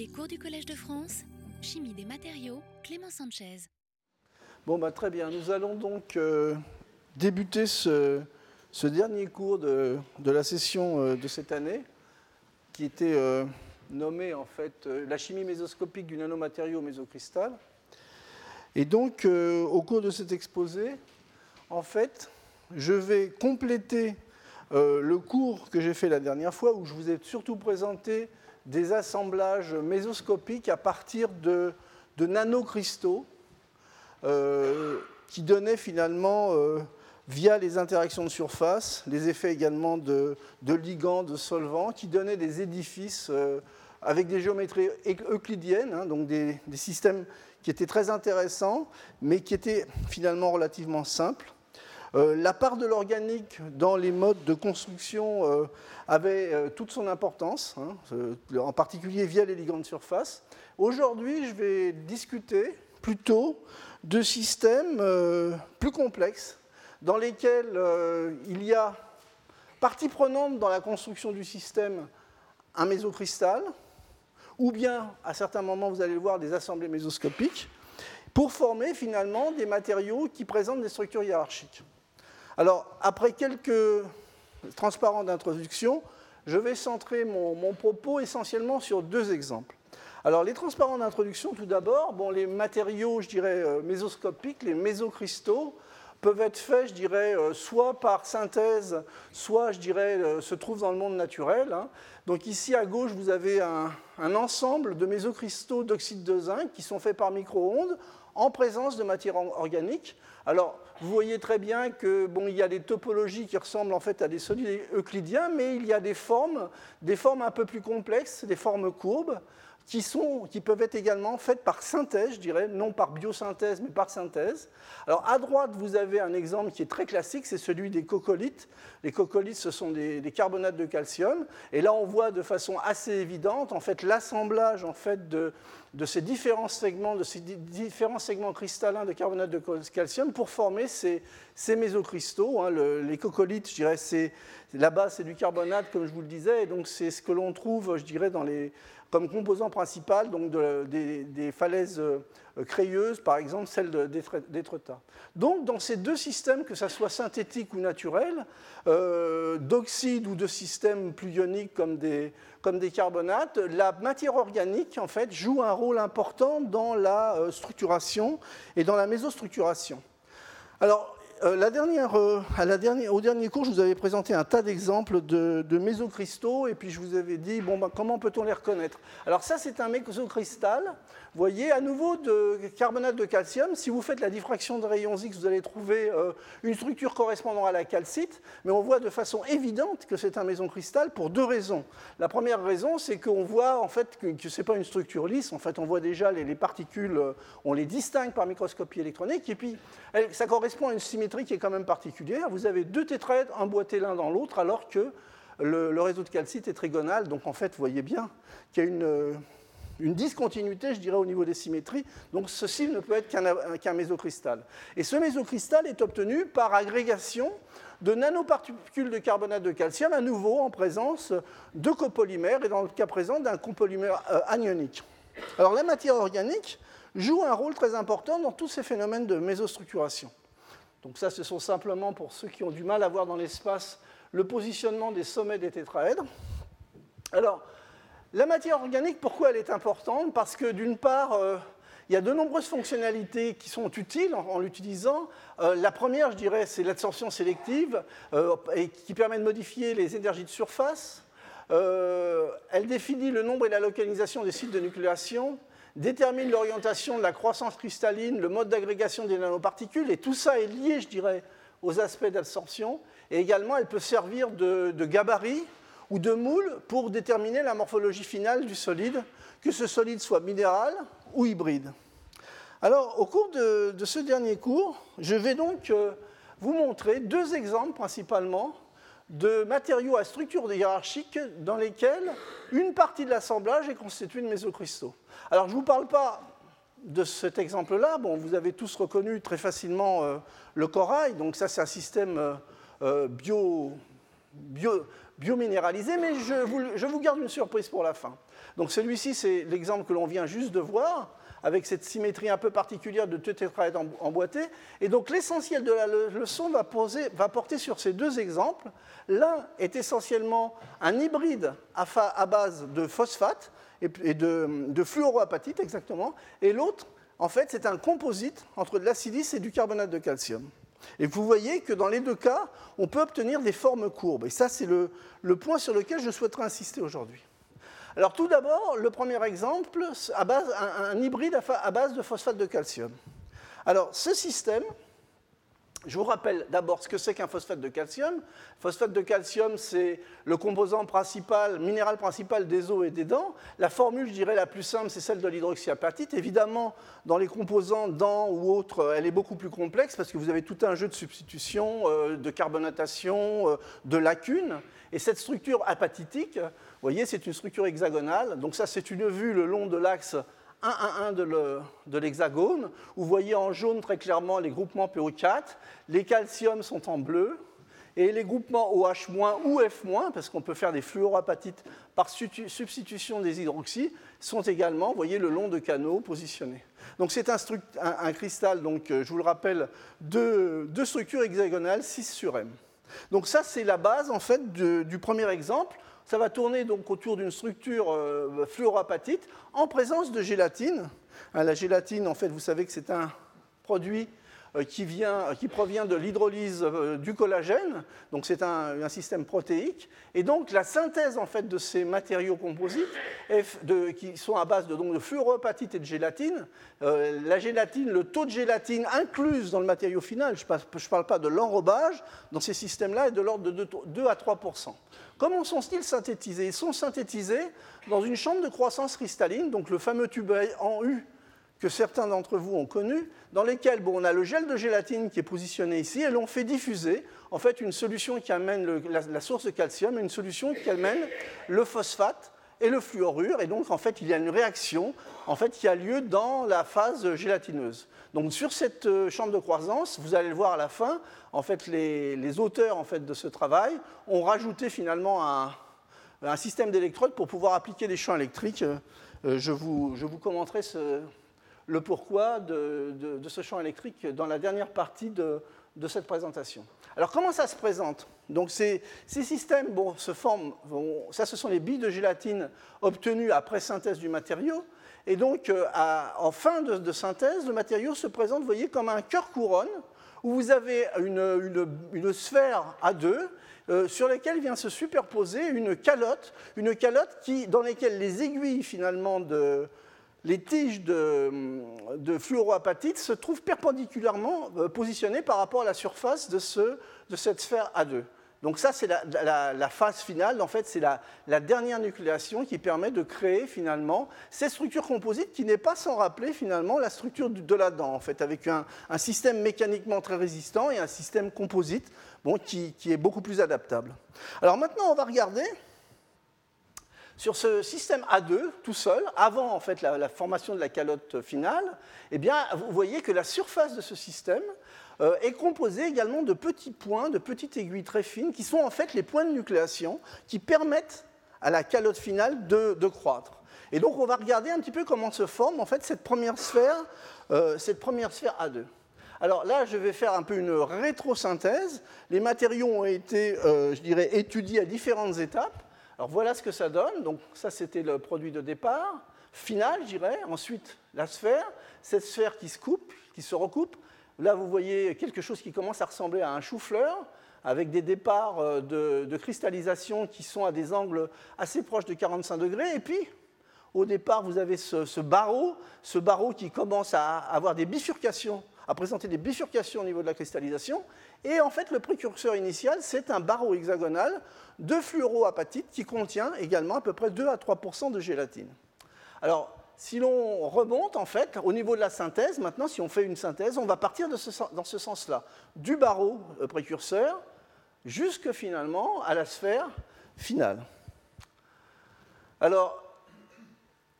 Les cours du Collège de France, Chimie des matériaux, Clément Sanchez. Bon, bah, très bien. Nous allons donc euh, débuter ce, dernier cours de, la session euh, de cette année, qui était euh, nommé en fait la chimie mésoscopique du nanomatériau au mésocristal. Et donc, au cours de cet exposé, en fait, je vais compléter le cours que j'ai fait la dernière fois, où je vous ai surtout présenté des assemblages mésoscopiques à partir de, de nanocristaux euh, qui donnaient finalement, euh, via les interactions de surface, les effets également de, ligands, de solvants, qui donnaient des édifices euh, avec des géométries euclidiennes, hein, donc des systèmes qui étaient très intéressants, mais qui étaient finalement relativement simples. Euh, la part de l'organique dans les modes de construction euh, avait euh, toute son importance, hein, en particulier via les ligands de surface. Aujourd'hui, je vais discuter plutôt de systèmes plus complexes, dans lesquels il y a partie prenante dans la construction du système un mésocristal, ou bien, à certains moments, vous allez le voir, des assemblées mésoscopiques, pour former finalement des matériaux qui présentent des structures hiérarchiques. Alors, après quelques transparents d'introduction, je vais centrer mon, propos essentiellement sur deux exemples. Alors, les transparents d'introduction, tout d'abord, bon, les matériaux, je dirais, euh, mésoscopiques, les mésocristaux, peuvent être faits, je dirais, euh, soit par synthèse, soit, je dirais, euh, se trouvent dans le monde naturel. Hein. Donc ici, à gauche, vous avez un, un ensemble de mésocristaux d'oxyde de zinc qui sont faits par micro-ondes en présence de matière organique. Alors, vous voyez très bien que bon, il y a des topologies qui ressemblent en fait à des solides euclidiens, mais il y a des formes, des formes un peu plus complexes, des formes courbes, qui, peuvent être également faites par synthèse, je dirais, non par biosynthèse, mais par synthèse. Alors, à droite, vous avez un exemple qui est très classique, c'est celui des coccolithes. Les coccolithes, ce sont des, carbonates de calcium. Et là, on voit de façon assez évidente, en fait, l'assemblage en fait, de, ces différents segments, de ces différents segments cristallins de carbonate de calcium pour former ces, ces mésocristaux. Hein. Le, les coccolithes, je dirais, c'est là-bas, c'est du carbonate, comme je vous le disais, et donc c'est ce que l'on trouve, je dirais, dans les, comme composant principal donc de, des, falaises euh, crayeuses, par exemple celle d'Étretat. Donc, dans ces deux systèmes, que ce soit synthétique ou naturel, euh, d'oxyde ou de systèmes plus ioniques comme des, comme des carbonates, la matière organique, en fait, joue un rôle important dans la euh, structuration et dans la mésostructuration. Alors, euh, euh, au dernier cours, je vous avais présenté un tas d'exemples de, de, mésocristaux, et puis je vous avais dit, bon, ben, comment peut-on les reconnaître? Alors ça, c'est un mésocristal, voyez, à nouveau de carbonate de calcium. Si vous faites la diffraction de rayons X, vous allez trouver euh, une structure correspondant à la calcite, mais on voit de façon évidente que c'est un mésocristal pour deux raisons. La première raison, c'est qu'on voit en fait que, ce n'est pas une structure lisse, en fait, on voit déjà les, les particules, on les distingue par microscopie électronique, et puis ça correspond à une symétrie qui est quand même particulière. Vous avez deux tétraèdres emboîtés l'un dans l'autre, alors que le, le, réseau de calcite est trigonal. Donc en fait, vous voyez bien qu'il y a une, une, discontinuité, je dirais, au niveau des symétries. Donc ceci ne peut être qu'un qu mésocristal. Et ce mésocristal est obtenu par agrégation de nanoparticules de carbonate de calcium, à nouveau en présence de copolymères, et dans le cas présent d'un copolymère euh, anionique. Alors la matière organique joue un rôle très important dans tous ces phénomènes de mésostructuration. Donc ça, ce sont simplement pour ceux qui ont du mal à voir dans l'espace le positionnement des sommets des tétraèdres. Alors, la matière organique, pourquoi elle est importante? Parce que d'une part, euh, il y a de nombreuses fonctionnalités qui sont utiles en, l'utilisant. Euh, la première, je dirais, c'est l'absorption sélective euh, qui permet de modifier les énergies de surface. Elle définit le nombre et la localisation des sites de nucléation détermine l'orientation de la croissance cristalline, le mode d'agrégation des nanoparticules, et tout ça est lié, je dirais, aux aspects d'absorption. Et également, elle peut servir de, gabarit ou de moule pour déterminer la morphologie finale du solide, que ce solide soit minéral ou hybride. Alors, au cours de, de ce dernier cours, je vais donc euh, vous montrer deux exemples principalement de matériaux à structure hiérarchique dans lesquels une partie de l'assemblage est constituée de mésocristaux. Alors, je ne vous parle pas de cet exemple-là. Bon, vous avez tous reconnu très facilement euh, le corail. Donc, ça, c'est un système euh, bio, bio, biominéralisé, mais je vous, garde une surprise pour la fin. Donc celui-ci, c'est l'exemple que l'on vient juste de voir avec cette symétrie un peu particulière de deux tétraèdres emboîtés. Et donc l'essentiel de la leçon va, va, porter sur ces deux exemples. L'un est essentiellement un hybride à, base de phosphate et de, de fluoroapatite exactement, et l'autre, en fait, c'est un composite entre de l'acidice et du carbonate de calcium. Et vous voyez que dans les deux cas, on peut obtenir des formes courbes. Et ça, c'est le, point sur lequel je souhaiterais insister aujourd'hui. Alors tout d'abord, le premier exemple, à un, hybride à base de phosphate de calcium. Alors ce système, je vous rappelle d'abord ce que c'est qu'un phosphate de calcium. Phosphate de calcium, c'est le composant principal, minéral principal des os et des dents. La formule, je dirais, la plus simple, c'est celle de l'hydroxyapatite. Évidemment, dans les composants dents ou autres, elle est beaucoup plus complexe parce que vous avez tout un jeu de substitution, euh, de carbonatation, euh, de lacunes. Et cette structure apatitique, vous voyez, c'est une structure hexagonale. Donc ça, c'est une vue le long de l'axe 1, 1, de l'hexagone. Vous voyez en jaune très clairement les groupements PO4. Les calciums sont en bleu. Et les groupements OH- ou F-, parce qu'on peut faire des fluoroapatites par substitution des hydroxys, sont également, vous voyez, le long de canaux positionnés. Donc c'est un, cristal, donc, euh, je vous le rappelle, de, de structures hexagonales 6 sur M. Donc ça, c'est la base en fait du premier exemple. Ça va tourner donc autour d'une structure euh, fluoroapatite en présence de gélatine. Hein, la gélatine, en fait, vous savez que c'est un produit qui, vient, qui, provient de l'hydrolyse euh, du collagène, donc c'est un, système protéique. Et donc la synthèse en fait de ces matériaux composites qui sont à base de, donc, de fluoroapatite et de gélatine, euh, la gélatine, le taux de gélatine incluse dans le matériau final, je ne parle pas de l'enrobage, dans ces systèmes-là est de l'ordre de 2, à 3 Comment sont-ils synthétisés? Ils sont synthétisés dans une chambre de croissance cristalline, donc le fameux tube en U que certains d'entre vous ont connu, dans lesquels bon, on a le gel de gélatine qui est positionné ici, et l'on fait diffuser en fait une solution qui amène la, source de calcium et une solution qui amène le phosphate et le fluorure, et donc en fait il y a une réaction en fait, qui a lieu dans la phase gélatineuse. Donc sur cette euh, chambre de croissance, vous allez le voir à la fin, en fait les, auteurs en fait, de ce travail ont rajouté finalement un, un système d'électrodes pour pouvoir appliquer des champs électriques. Euh, je, vous, je vous commenterai ce, le pourquoi de, ce champ électrique dans la dernière partie de, cette présentation. Alors comment ça se présente? Donc ces, systèmes se forment, ça ce sont les billes de gélatine obtenues après synthèse du matériau, et donc euh, en fin de, synthèse, le matériau se présente, vous voyez, comme un cœur couronne, où vous avez une, sphère à deux, euh, sur laquelle vient se superposer une calotte, une calotte dans laquelle les aiguilles finalement de, les tiges de, fluoroapatite se trouvent perpendiculairement euh, positionnées par rapport à la surface de, cette sphère A2. Donc ça, c'est la, phase finale. En fait, c'est la, dernière nucléation qui permet de créer finalement cette structure composite qui n'est pas sans rappeler finalement la structure de la dent, en fait, avec un, système mécaniquement très résistant et un système composite qui, qui est beaucoup plus adaptable. Alors maintenant, on va regarder sur ce système A2 tout seul, avant en fait la, formation de la calotte finale, eh bien, vous voyez que la surface de ce système euh, est composée également de petits points, de petites aiguilles très fines, qui sont en fait les points de nucléation qui permettent à la calotte finale de, croître. Et donc on va regarder un petit peu comment se forme en fait cette première sphère, euh, cette première sphère A2. Alors là, je vais faire un peu une rétrosynthèse. Les matériaux ont été, euh, je dirais, étudiés à différentes étapes. Alors voilà ce que ça donne. Donc ça, c'était le produit de départ. Final, je dirais. Ensuite, la sphère. Cette sphère qui se coupe, qui se recoupe. Là, vous voyez quelque chose qui commence à ressembler à un chou-fleur, avec des départs euh, de, cristallisation qui sont à des angles assez proches de 45 degrés. Et puis, au départ, vous avez ce barreau, ce barreau qui commence à avoir des bifurcations a présenté des bifurcations au niveau de la cristallisation. Et en fait, le précurseur initial, c'est un barreau hexagonal de fluoroapatite qui contient également à peu près 2 à 3% de gélatine. Alors, si l'on remonte, en fait, au niveau de la synthèse, maintenant, si on fait une synthèse, on va partir dans ce sens-là, du barreau euh, précurseur jusque finalement à la sphère finale. Alors,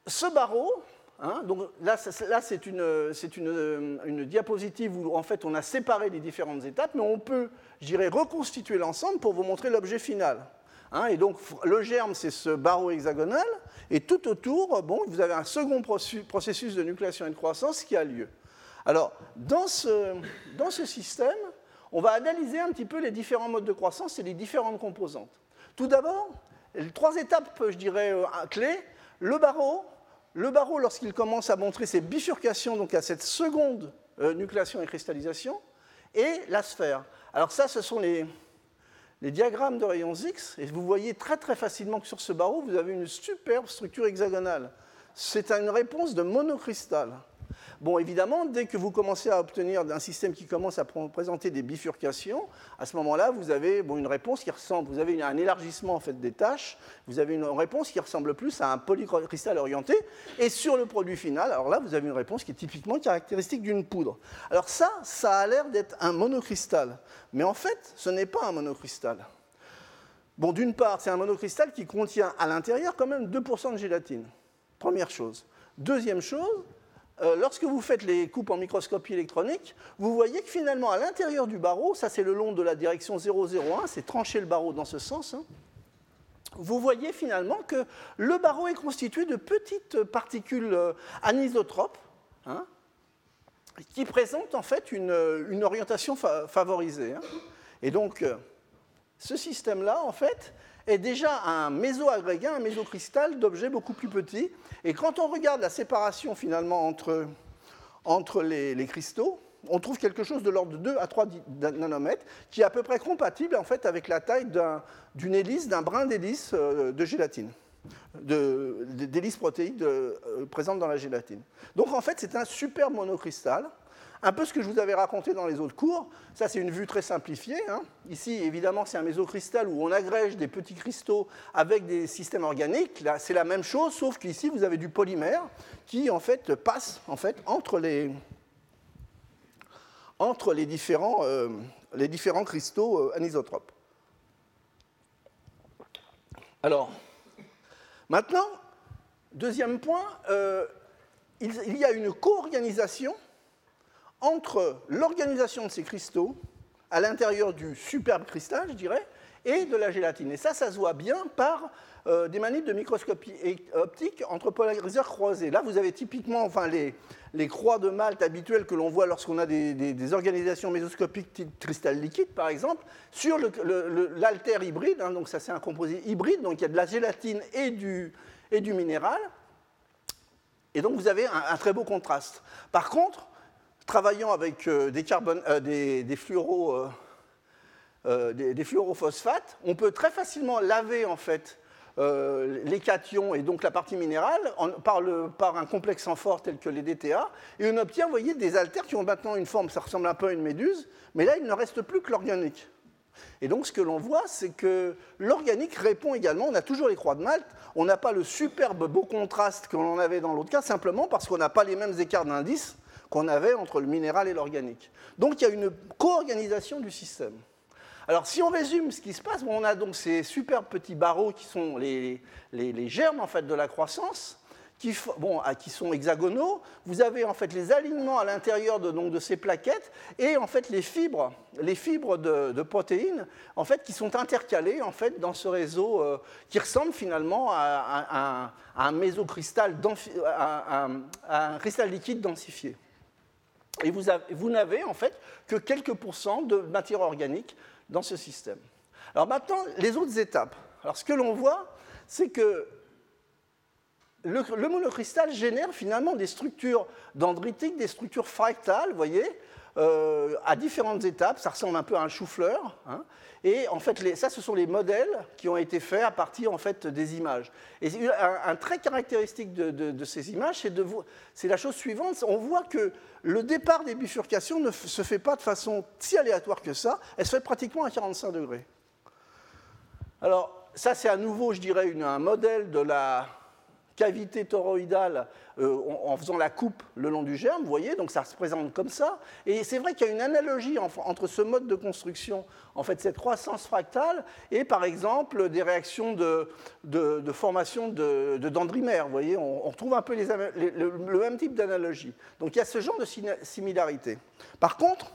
ce barreau, Hein. donc là, c'est une, diapositive où en fait on a séparé les différentes étapes, mais on peut, je dirais, reconstituer l'ensemble pour vous montrer l'objet final. Hein. et donc le germe, c'est ce barreau hexagonal, et tout autour, bon, vous avez un second processus de nucléation et de croissance qui a lieu. Alors, dans ce, dans ce système, on va analyser un petit peu les différents modes de croissance et les différentes composantes. Tout d'abord, trois étapes, je dirais, euh, clés, le barreau, le barreau, lorsqu'il commence à montrer ses bifurcations, donc à cette seconde euh, nucléation et cristallisation, et la sphère. Alors ça, ce sont les, les diagrammes de rayons X, et vous voyez très très facilement que sur ce barreau, vous avez une superbe structure hexagonale. C'est une réponse de monocristal. Bon, évidemment, dès que vous commencez à obtenir un système qui commence à présenter des bifurcations, à ce moment-là, vous avez une réponse qui ressemble, vous avez un élargissement en fait des tâches, vous avez une réponse qui ressemble plus à un polycristal orienté, et sur le produit final, alors là, vous avez une réponse qui est typiquement caractéristique d'une poudre. Alors ça, ça a l'air d'être un monocristal, mais en fait, ce n'est pas un monocristal. Bon, d'une part, c'est un monocristal qui contient à l'intérieur quand même 2% de gélatine. Première chose. Deuxième chose, euh, lorsque vous faites les coupes en microscopie électronique, vous voyez que finalement, à l'intérieur du barreau, ça c'est le long de la direction 001, c'est trancher le barreau dans ce sens, hein, vous voyez finalement que le barreau est constitué de petites particules euh, anisotropes, hein, qui présentent en fait une, orientation favorisée. Hein. Et donc, euh, ce système-là, en fait, est déjà un méso-agrégé, un mésocristal d'objets beaucoup plus petits. Et quand on regarde la séparation finalement entre, entre les, cristaux, on trouve quelque chose de l'ordre de 2 à 3 nanomètres, qui est à peu près compatible en fait avec la taille d'une hélice, d'un brin d'hélice euh, de gélatine, d'hélice protéique euh, présente dans la gélatine. Donc en fait, c'est un super monocristal un peu ce que je vous avais raconté dans les autres cours, ça c'est une vue très simplifiée. Hein. Ici, évidemment, c'est un mésocristal où on agrège des petits cristaux avec des systèmes organiques. Là, c'est la même chose, sauf qu'ici, vous avez du polymère qui, en fait, passe entre, les, différents, euh, cristaux euh, anisotropes. Alors, maintenant, deuxième point, euh, il y a une co-organisation entre l'organisation de ces cristaux à l'intérieur du superbe cristal, je dirais, et de la gélatine. Et ça, ça se voit bien par euh, des manips de microscopie optique entre polariseurs croisés. Là, vous avez typiquement enfin, les, les croix de Malte habituelles que l'on voit lorsqu'on a des, organisations mésoscopiques type cristal liquide, par exemple, sur l'alter hybride. Hein, donc ça, c'est un composé hybride, donc il y a de la gélatine et du, et du minéral. Et donc vous avez un très beau contraste. Par contre, travaillant avec euh, des, euh, des, des, fluoro, euh, des, fluorophosphates, on peut très facilement laver en fait les cations et donc la partie minérale par, un complexe en fort tel que les DTA, et on obtient, voyez, des altères qui ont maintenant une forme, ça ressemble un peu à une méduse, mais là, il ne reste plus que l'organique. Et donc, ce que l'on voit, c'est que l'organique répond également, on a toujours les croix de Malte, on n'a pas le superbe beau contraste que l'on avait dans l'autre cas, simplement parce qu'on n'a pas les mêmes écarts d'indice qu'on avait entre le minéral et l'organique. Donc il y a une co-organisation du système. Alors si on résume ce qui se passe, on a donc ces super petits barreaux qui sont les, germes en fait de la croissance, qui, bon, qui, sont hexagonaux. Vous avez en fait les alignements à l'intérieur de, de, ces plaquettes et en fait les fibres, les fibres de, protéines en fait qui sont intercalées en fait dans ce réseau euh, qui ressemble finalement à, un mésocristal, à un cristal liquide densifié. Et vous, n'avez en fait que quelques pourcents de matière organique dans ce système. Alors maintenant, les autres étapes. Alors ce que l'on voit, c'est que le, monocristal génère finalement des structures dendritiques, des structures fractales, vous voyez, euh, à différentes étapes. Ça ressemble un peu à un chou-fleur. Hein. Et en fait, ça, ce sont les modèles qui ont été faits à partir en fait, des images. Et un, trait caractéristique de, ces images, c'est la chose suivante. On voit que le départ des bifurcations ne se fait pas de façon si aléatoire que ça. Elle se fait pratiquement à 45 degrés. Alors, ça, c'est à nouveau, je dirais, un modèle de la cavité toroïdale euh, en, faisant la coupe le long du germe, vous voyez, donc ça se présente comme ça. Et c'est vrai qu'il y a une analogie entre ce mode de construction, en fait, cette croissance fractale, et par exemple des réactions de, formation de, dendrimère, vous voyez, on, retrouve un peu le même type d'analogie. Donc il y a ce genre de similarité. Par contre,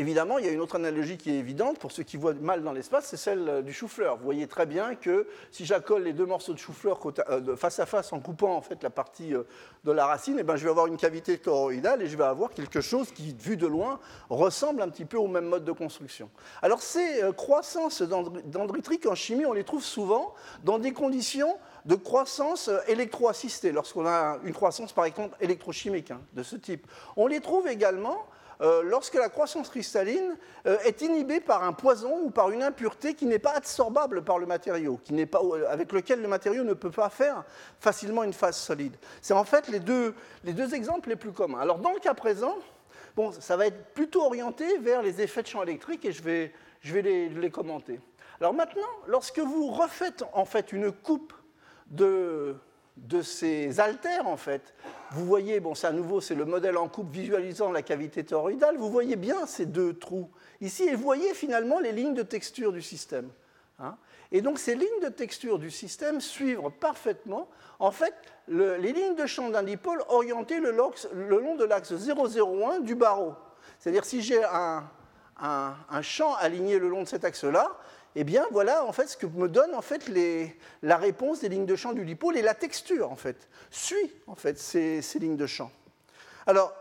Évidemment, il y a une autre analogie qui est évidente pour ceux qui voient mal dans l'espace, c'est celle euh, du chou-fleur. Vous voyez très bien que si j'accole les deux morceaux de chou-fleur euh, face à face en coupant en fait la partie euh, de la racine, eh ben, je vais avoir une cavité toroïdale et je vais avoir quelque chose qui, vu de loin, ressemble un petit peu au même mode de construction. Alors ces croissances dendritriques en chimie, on les trouve souvent dans des conditions de croissance électroassistée, lorsqu'on a une croissance par exemple électrochimique hein, de ce type. On les trouve également euh, lorsque la croissance cristalline euh, est inhibée par un poison ou par une impureté qui n'est pas absorbable par le matériau, euh, avec lequel le matériau ne peut pas faire facilement une phase solide. C'est en fait les deux, exemples les plus communs. Alors dans le cas présent, bon, ça va être plutôt orienté vers les effets de champ électrique et je vais, les, les commenter. Alors maintenant, lorsque vous refaites en fait une coupe de, de ces altères, en fait, vous voyez, bon, c'est à nouveau, c'est le modèle en coupe visualisant la cavité toroïdale, vous voyez bien ces deux trous ici, et vous voyez finalement les lignes de texture du système. Hein. et donc ces lignes de texture du système suivent parfaitement, en fait, les lignes de champ d'un dipôle orientées le, long de l'axe 001 du barreau. C'est-à-dire si j'ai un, un champ aligné le long de cet axe-là, eh bien voilà en fait ce que me donne en fait la réponse des lignes de champ du dipôle et la texture en fait suit en fait ces, lignes de champ. Alors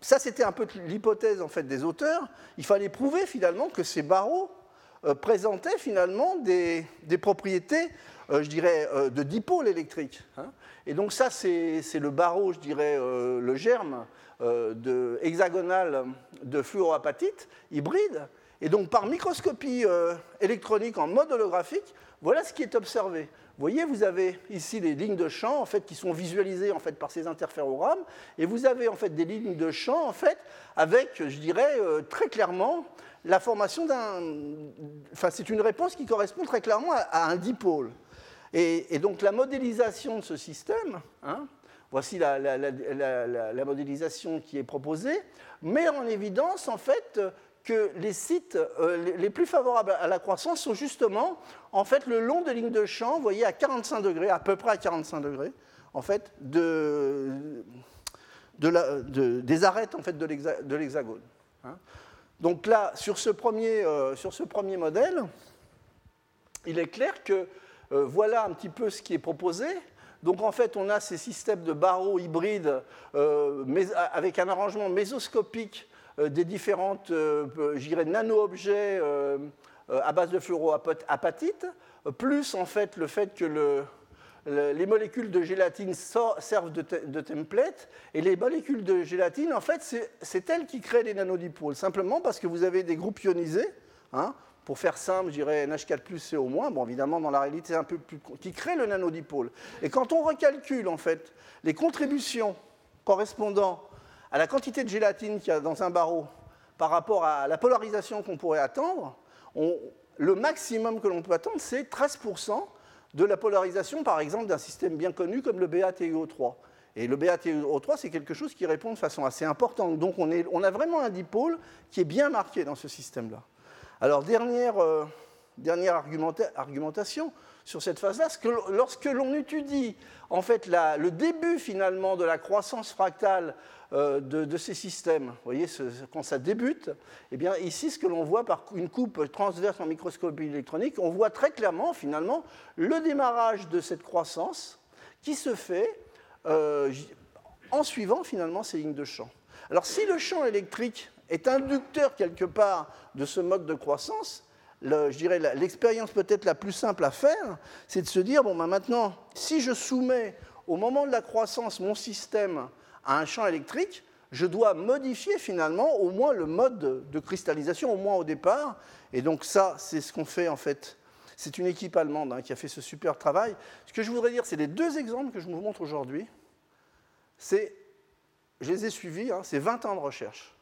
ça c'était un peu l'hypothèse en fait des auteurs. Il fallait prouver finalement que ces barreaux euh, présentaient finalement des, propriétés, euh, je dirais, euh, de dipôle électrique. Hein. Et donc ça c'est le barreau, je dirais, le germe de, hexagonal de fluoroapatite hybride et donc par microscopie euh, électronique en mode holographique, voilà ce qui est observé. Vous voyez, vous avez ici les lignes de champ en fait, qui sont visualisées en fait, par ces interférogrammes, et vous avez en fait, des lignes de champ en fait, avec, je dirais, euh, très clairement la formation d'un... Enfin, c'est une réponse qui correspond très clairement à, un dipôle. Et, donc la modélisation de ce système, hein, voici la, la, modélisation qui est proposée, met en évidence en fait que les sites euh, les plus favorables à la croissance sont justement en fait le long de lignes de champ, voyez, à 45 degrés, à peu près à 45 degrés, en fait, de, des arêtes en fait, de l'hexagone. Hein. Donc là, sur ce, premier, euh, sur ce premier modèle, il est clair que euh, voilà un petit peu ce qui est proposé. Donc en fait, on a ces systèmes de barreaux hybrides avec un arrangement mésoscopique des différentes, euh, euh, nano-objets à base de fluoroapatite, plus en fait le fait que les molécules de gélatine servent de, template, et les molécules de gélatine, en fait, c'est elles qui créent les nanodipoles, simplement parce que vous avez des groupes ionisés, hein, pour faire simple, je dirais NH4+, CO-, bon évidemment dans la réalité c'est un peu plus... qui créent le nanodipôle. Et quand on recalcule en fait les contributions correspondant à la quantité de gélatine qu'il y a dans un barreau par rapport à la polarisation qu'on pourrait attendre, le maximum que l'on peut attendre, c'est 13% de la polarisation, par exemple, d'un système bien connu comme le BATUO3. Et le BATUO3, c'est quelque chose qui répond de façon assez importante. Donc on, on, a vraiment un dipôle qui est bien marqué dans ce système-là. Alors, dernière, euh, dernière argumentation, sur cette phase-là, que lorsque l'on étudie en fait le début finalement de la croissance fractale euh, de, ces systèmes, voyez, quand ça débute, eh bien ici ce que l'on voit par une coupe transverse en microscopie électronique, on voit très clairement finalement le démarrage de cette croissance qui se fait euh, en suivant finalement ces lignes de champ. Alors si le champ électrique est inducteur quelque part de ce mode de croissance, je dirais, l'expérience peut-être la plus simple à faire, c'est de se dire, bon, ben maintenant, si je soumets au moment de la croissance mon système à un champ électrique, je dois modifier finalement au moins le mode de, cristallisation, au moins au départ. Et donc ça, c'est ce qu'on fait en fait. C'est une équipe allemande hein, qui a fait ce super travail. Ce que je voudrais dire, c'est les deux exemples que je vous montre aujourd'hui. C'est, je les ai suivis, hein, c'est 20 ans de recherche.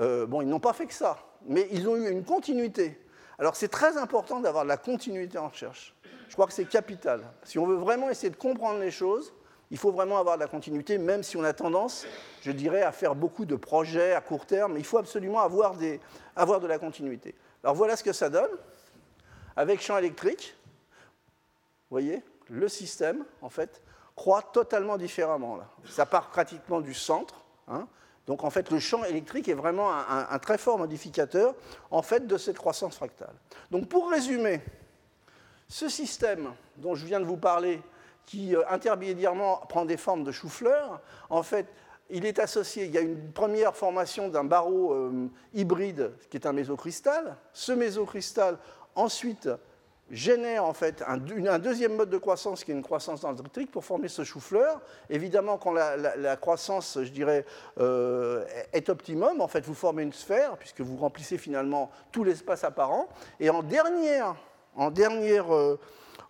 Euh, bon, ils n'ont pas fait que ça mais ils ont eu une continuité. Alors c'est très important d'avoir de la continuité en recherche. je crois que c'est capital. Si on veut vraiment essayer de comprendre les choses, il faut vraiment avoir de la continuité, même si on a tendance, je dirais, à faire beaucoup de projets à court terme. Il faut absolument avoir, de la continuité. Alors voilà ce que ça donne. Avec champ électrique, vous voyez, le système, en fait, croît totalement différemment. Là. Ça part pratiquement du centre. Hein. Donc en fait, le champ électrique est vraiment un, très fort modificateur en fait, de cette croissance fractale. Donc pour résumer, ce système dont je viens de vous parler, qui euh, intermédiairement prend des formes de chou-fleur, en fait, il est associé, il y a une première formation d'un barreau euh, hybride qui est un mésocristal. Ce mésocristal, ensuite, génère en fait un, deuxième mode de croissance qui est une croissance dendritique pour former ce chou-fleur. Évidemment, quand la, croissance, je dirais, euh, est optimum, en fait, vous formez une sphère puisque vous remplissez finalement tout l'espace apparent. Et en, dernière, en, dernière, euh,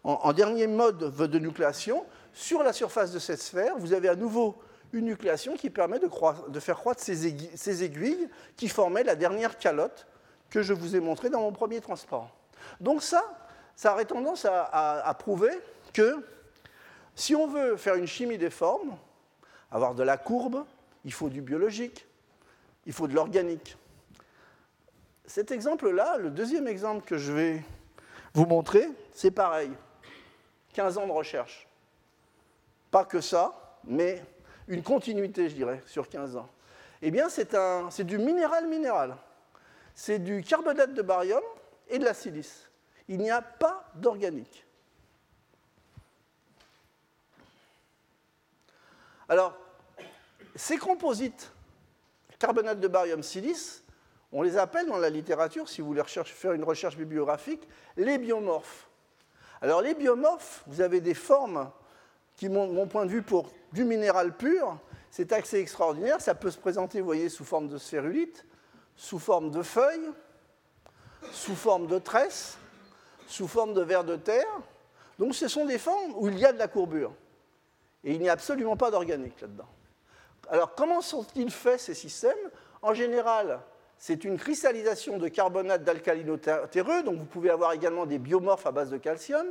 en, dernier mode de nucléation, sur la surface de cette sphère, vous avez à nouveau une nucléation qui permet de, faire croître ces aiguilles, ces aiguilles qui formaient la dernière calotte que je vous ai montrée dans mon premier transport. Donc ça, ça aurait tendance à, prouver que si on veut faire une chimie des formes, avoir de la courbe, il faut du biologique, il faut de l'organique. Cet exemple-là, le deuxième exemple que je vais vous montrer, c'est pareil. 15 ans de recherche. Pas que ça, mais une continuité, je dirais, sur 15 ans. Eh bien, c'est du minéral-minéral. C'est du carbonate de barium et de la silice il n'y a pas d'organique. Alors, ces composites, carbonate de barium silice, on les appelle dans la littérature, si vous voulez faire une recherche bibliographique, les biomorphes. Alors les biomorphes, vous avez des formes qui, mon point de vue, pour du minéral pur, c'est assez extraordinaire. Ça peut se présenter, vous voyez, sous forme de sphérulite, sous forme de feuilles, sous forme de tresses, sous forme de vers de terre. Donc ce sont des formes où il y a de la courbure. Et il n'y a absolument pas d'organique là-dedans. Alors comment sont-ils faits ces systèmes? En général, c'est une cristallisation de carbonate d'alcalino-terreux, donc vous pouvez avoir également des biomorphes à base de calcium,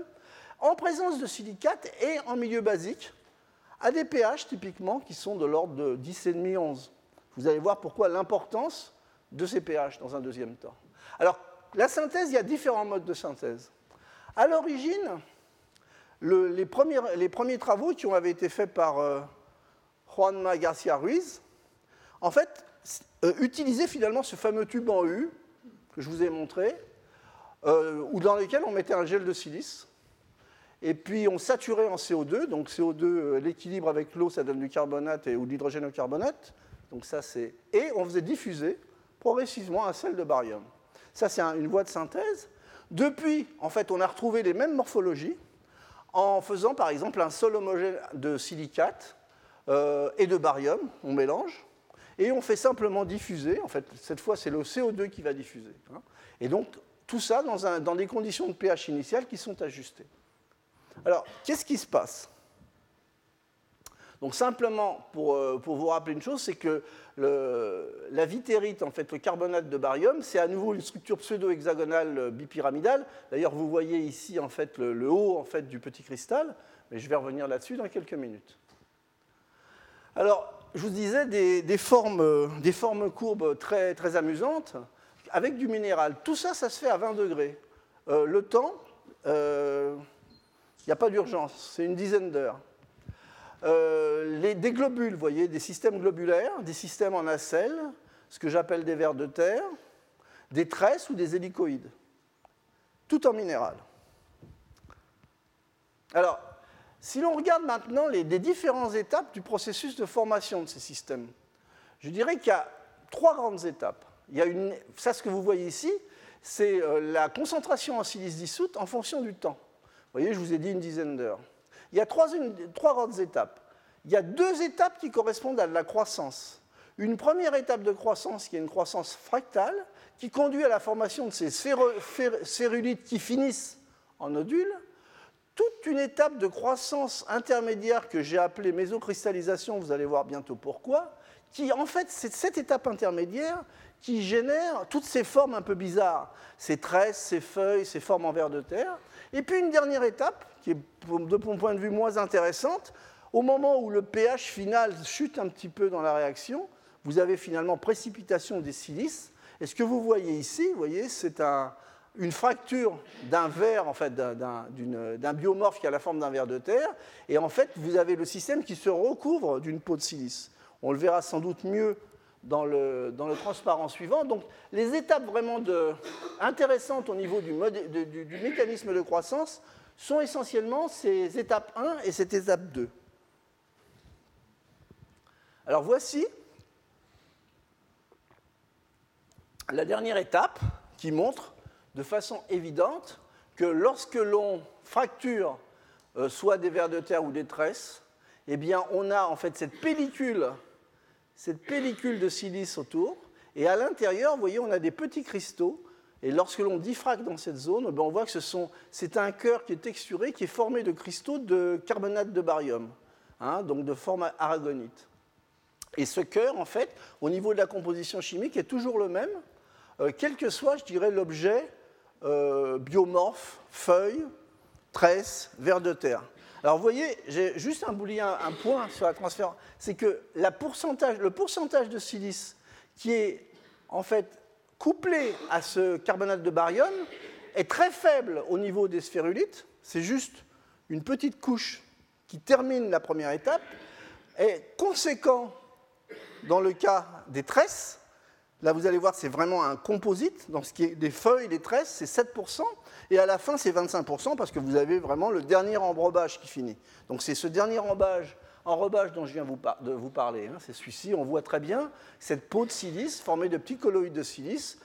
en présence de silicate et en milieu basique, à des pH typiquement qui sont de l'ordre de 10,5-11. Vous allez voir pourquoi l'importance de ces pH dans un deuxième temps. Alors la synthèse, il y a différents modes de synthèse. À l'origine, les, premiers, travaux qui ont été faits par euh, Juanma Garcia Ruiz, en fait, euh, utilisaient finalement ce fameux tube en U que je vous ai montré, euh, dans lequel on mettait un gel de silice, et puis on saturait en CO2, donc CO2, l'équilibre avec l'eau, ça donne du carbonate ou de l'hydrogène au carbonate, donc ça c'est, et on faisait diffuser progressivement un sel de barium. Ça, c'est une voie de synthèse. Depuis, en fait, on a retrouvé les mêmes morphologies en faisant, par exemple, un sol homogène de silicate euh, et de barium, on mélange, et on fait simplement diffuser, en fait, cette fois, c'est le CO2 qui va diffuser. Hein. et donc, tout ça dans, des conditions de pH initiales qui sont ajustées. Alors, qu'est-ce qui se passe? Donc simplement, euh, pour, vous rappeler une chose, c'est que la vittérite, en fait, le carbonate de barium, c'est à nouveau une structure pseudo-hexagonale euh, bipyramidale. D'ailleurs, vous voyez ici en fait, le, haut en fait, du petit cristal, mais je vais revenir là-dessus dans quelques minutes. Alors, je vous disais des, formes, euh, formes, courbes très, très, amusantes avec du minéral. Tout ça, ça se fait à 20 degrés. le temps, il n'y a pas d'urgence, c'est une dizaine d'heures. Euh, des globules, voyez, des systèmes globulaires, des systèmes en nacelle, ce que j'appelle des vers de terre, des tresses ou des hélicoïdes, tout en minéral. Alors, si l'on regarde maintenant les, différentes étapes du processus de formation de ces systèmes, je dirais qu'il y a trois grandes étapes. Il y a une, ça, ce que vous voyez ici, c'est euh, la concentration en silice dissoute en fonction du temps. Vous voyez, je vous ai dit une dizaine d'heures. Il y a trois, grandes étapes. Il y a deux étapes qui correspondent à la croissance. Une première étape de croissance qui est une croissance fractale, qui conduit à la formation de ces sphérulites qui finissent en nodules. Toute une étape de croissance intermédiaire que j'ai appelée mésocristallisation, vous allez voir bientôt pourquoi, qui en fait, c'est cette étape intermédiaire qui génère toutes ces formes un peu bizarres, ces tresses, ces feuilles, ces formes en verre de terre. Et puis une dernière étape, qui est de mon point de vue moins intéressante, au moment où le pH final chute un petit peu dans la réaction, vous avez finalement précipitation des silices. Et ce que vous voyez ici, vous voyez, c'est un, une fracture d'un verre, en fait, d'un biomorphe qui a la forme d'un verre de terre, et en fait, vous avez le système qui se recouvre d'une peau de silice. On le verra sans doute mieux dans le, dans le transparent suivant. Donc, les étapes vraiment intéressantes au niveau du, du, du mécanisme de croissance sont essentiellement ces étapes 1 et cette étape 2. Alors voici la dernière étape qui montre de façon évidente que lorsque l'on fracture euh, soit des vers de terre ou des tresses, eh bien, on a en fait cette pellicule, cette pellicule de silice autour, et à l'intérieur, vous voyez, on a des petits cristaux. Et lorsque l'on diffracte dans cette zone, eh on voit que c'est un cœur qui est texturé, qui est formé de cristaux de carbonate de barium, hein, donc de forme aragonite. Et ce cœur, en fait, au niveau de la composition chimique, est toujours le même, euh, quel que soit, je dirais, l'objet euh, biomorphe, feuilles, tresses, vers de terre. Alors vous voyez, j'ai juste un, un, point sur la transfert, c'est que le pourcentage de silice qui est en fait couplé à ce carbonate de barium est très faible au niveau des sphérulites, c'est juste une petite couche qui termine la première étape, et conséquent dans le cas des tresses, Là, vous allez voir, c'est vraiment un composite. Donc, ce qui est des feuilles, des tresses, c'est 7%. Et à la fin, c'est 25% parce que vous avez vraiment le dernier enrobage qui finit. Donc, c'est ce dernier enrobage, enrobage dont je viens de vous parler. Hein. c'est celui-ci. On voit très bien cette peau de silice formée de petits colloïdes de silice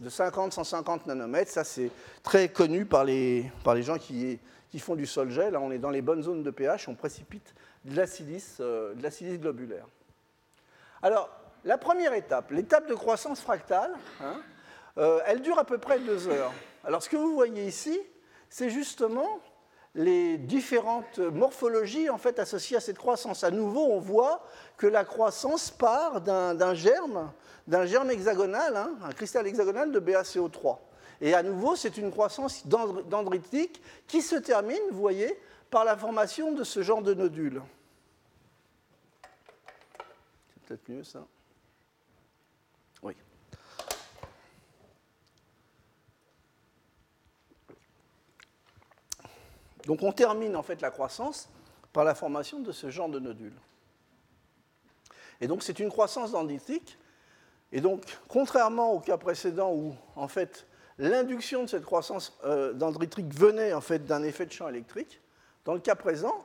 de 50-150 nanomètres. Ça, c'est très connu par les, par les gens qui, qui font du sol gel. Là, on est dans les bonnes zones de pH. On précipite de la silice, euh, de la silice globulaire. Alors, la première étape, l'étape de croissance fractale, hein, euh, elle dure à peu près deux heures. Alors ce que vous voyez ici, c'est justement les différentes morphologies en fait associées à cette croissance. À nouveau, on voit que la croissance part d'un germe, d'un germe hexagonal, hein, un cristal hexagonal de BaCO3. Et à nouveau, c'est une croissance dendritique qui se termine, vous voyez, par la formation de ce genre de nodule. C'est peut-être mieux ça. Donc on termine en fait la croissance par la formation de ce genre de nodule. Et donc c'est une croissance dendritique. Et donc, contrairement au cas précédent où en fait l'induction de cette croissance euh, venait en fait d'un effet de champ électrique, dans le cas présent,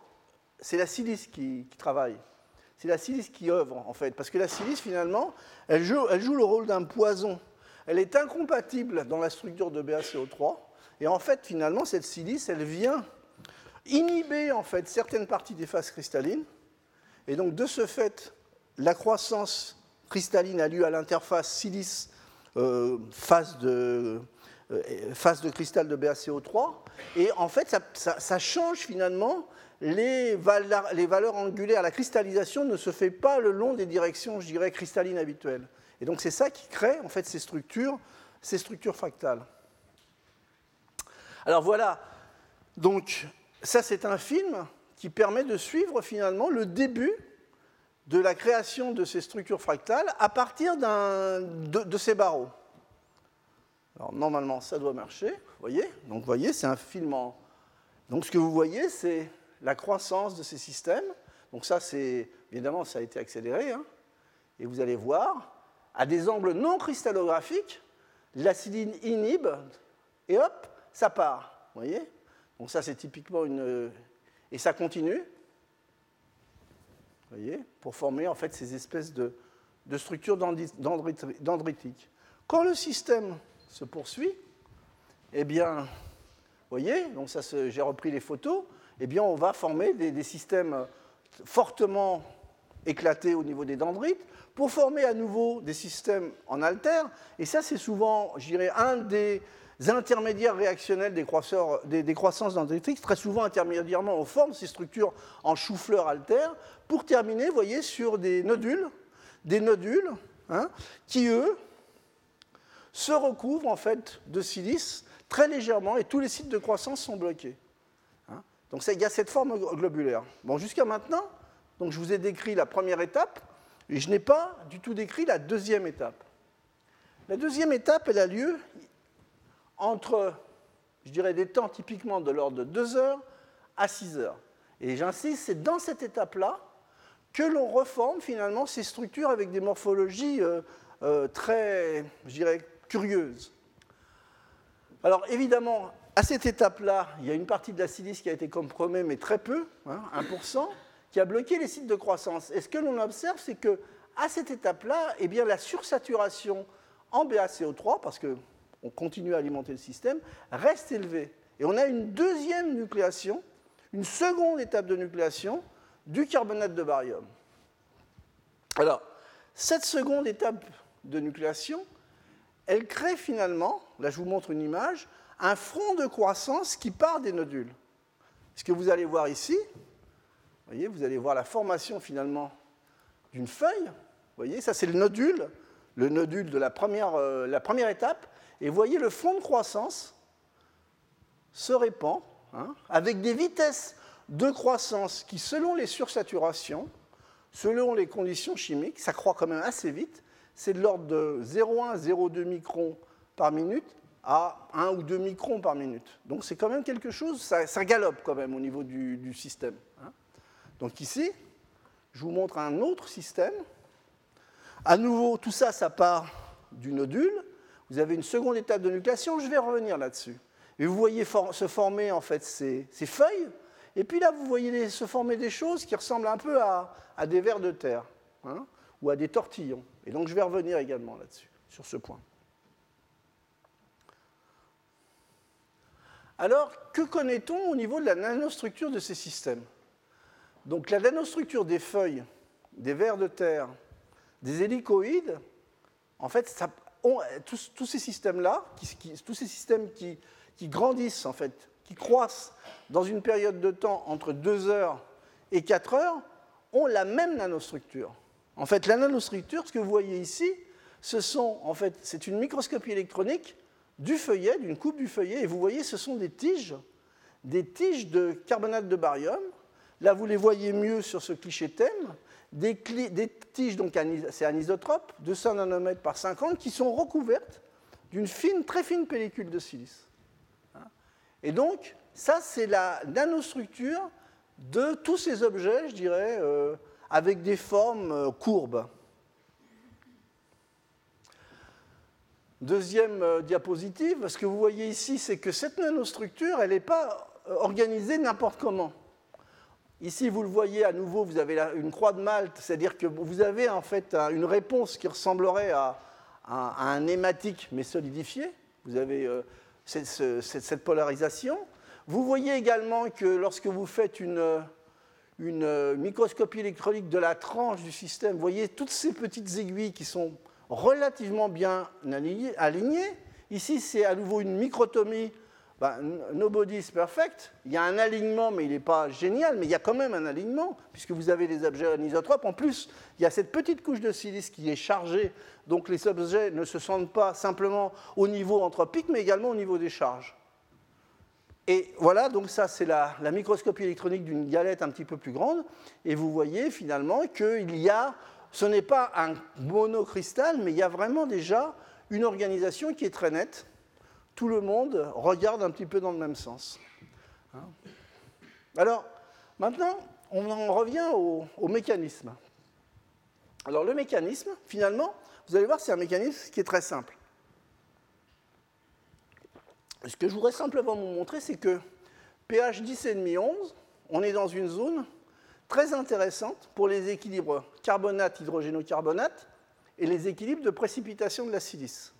c'est la silice qui, travaille. C'est la silice qui œuvre en fait, parce que la silice finalement, joue, elle joue le rôle d'un poison. Elle est incompatible dans la structure de BaCO3, et en fait finalement cette silice, elle vient inhiber en fait certaines parties des phases cristallines. Et donc de ce fait, la croissance cristalline a lieu à l'interface silice euh, phase, de, euh, phase de cristal de BaCO3. Et en fait, ça, change finalement les valeurs, les valeurs, angulaires. La cristallisation ne se fait pas le long des directions, je dirais, cristallines habituelles. Et donc c'est ça qui crée en fait ces structures, ces structures fractales. Alors voilà, donc ça, c'est un film qui permet de suivre finalement le début de la création de ces structures fractales à partir de, ces barreaux. Alors normalement, ça doit marcher, voyez? Donc voyez, c'est un film en... Donc ce que vous voyez, c'est la croissance de ces systèmes. Donc ça, c'est... Évidemment, ça a été accéléré. Hein. et vous allez voir, à des angles non cristallographiques, l'acidine inhibe, et hop, ça part. Voyez? Donc ça, c'est typiquement une... Et ça continue, vous voyez, pour former en fait ces espèces de, structures dendritiques. Quand le système se poursuit, eh bien, vous voyez, donc ça, j'ai repris les photos, eh bien, on va former des, systèmes fortement éclatés au niveau des dendrites pour former à nouveau des systèmes en alter. Et ça, c'est souvent, je dirais, un des intermédiaires réactionnels des, croissances dendritiques, très souvent intermédiairement, on forme ces structures en chou-fleur alter, pour terminer, voyez, sur des nodules, des nodules hein, qui, eux, se recouvrent en fait de silice, très légèrement et tous les sites de croissance sont bloqués. Hein. donc il y a cette forme globulaire. Bon, jusqu'à maintenant, je vous ai décrit la première étape et je n'ai pas du tout décrit la deuxième étape. La deuxième étape, elle a lieu entre, je dirais, des temps typiquement de l'ordre de 2 heures à 6 heures. Et j'insiste, c'est dans cette étape-là que l'on reforme finalement ces structures avec des morphologies euh, euh, très, je dirais, curieuses. Alors évidemment, à cette étape-là, il y a une partie de la silice qui a été compromise, mais très peu, 1%, hein, qui a bloqué les sites de croissance. Et ce que l'on observe, c'est que à cette étape-là, eh bien, la sursaturation en BaCO3, parce qu'on continue à alimenter le système, reste élevée. Et on a une deuxième nucléation, une seconde étape de nucléation du carbonate de barium. Alors, cette seconde étape de nucléation, elle crée finalement, là je vous montre une image, un front de croissance qui part des nodules. Ce que vous allez voir ici, voyez, vous allez voir la formation finalement d'une feuille. Vous voyez, ça c'est le nodule, le nodule de la première, euh, la première étape. Et vous voyez le front de croissance se répand hein, avec des vitesses de croissance qui, selon les sursaturations, selon les conditions chimiques, ça croît quand même assez vite. C'est de l'ordre de 0,1 0,2 microns par minute à 1 ou 2 microns par minute. Donc c'est quand même quelque chose, ça, galope quand même au niveau du, système. Hein. Donc ici, je vous montre un autre système. À nouveau, tout ça, ça part du nodule. Vous avez une seconde étape de nucléation, je vais revenir là-dessus. Et vous voyez se former en fait ces feuilles et puis là, vous voyez se former des choses qui ressemblent un peu à, des vers de terre hein, ou à des tortillons. Et donc je vais revenir également là-dessus, sur ce point. Alors, que connaît-on au niveau de la nanostructure de ces systèmes? Donc la nanostructure des feuilles, des vers de terre, des hélicoïdes, en fait, tous, ces systèmes-là, tous ces systèmes qui, qui grandissent en fait qui croissent dans une période de temps entre 2 heures et 4 heures ont la même nanostructure. En fait, la nanostructure, ce que vous voyez ici, ce sont, en fait, c'est une microscopie électronique du feuillet, d'une coupe du feuillet, et vous voyez, ce sont des tiges, des tiges de carbonate de barium. Là, vous les voyez mieux sur ce cliché thème, des, tiges, donc c'est anisotrope, 200 nanomètres par 50, qui sont recouvertes d'une fine, très fine pellicule de silice. Et donc, ça, c'est la nanostructure de tous ces objets, je dirais, euh, avec des formes euh, courbes. Deuxième euh, diapositive, ce que vous voyez ici, c'est que cette nanostructure, elle n'est pas organisée n'importe comment. Ici, vous le voyez à nouveau, vous avez une croix de Malte, c'est-à-dire que vous avez en fait une réponse qui ressemblerait à, un hématique mais solidifié. Vous avez cette, polarisation. Vous voyez également que lorsque vous faites une, une microscopie électronique de la tranche du système, vous voyez toutes ces petites aiguilles qui sont relativement bien alignées. Ici, c'est à nouveau une microtomie ben, nobody is perfect. Il y a un alignement, mais il n'est pas génial, mais il y a quand même un alignement, puisque vous avez des objets anisotropes. En plus, il y a cette petite couche de silice qui est chargée, donc les objets ne se sentent pas simplement au niveau anthropique, mais également au niveau des charges. Et voilà, donc ça c'est la, la, microscopie électronique d'une galette un petit peu plus grande, et vous voyez finalement qu'il y a, ce n'est pas un monocristal, mais il y a vraiment déjà une organisation qui est très nette, tout le monde regarde un petit peu dans le même sens. Hein. Alors, maintenant, on en revient au, mécanisme. Alors, le mécanisme, finalement, vous allez voir, c'est un mécanisme qui est très simple. Ce que je voudrais simplement vous montrer, c'est que pH 10,5, 11, on est dans une zone très intéressante pour les équilibres carbonate-hydrogénocarbonate et les équilibres de précipitation de la silice.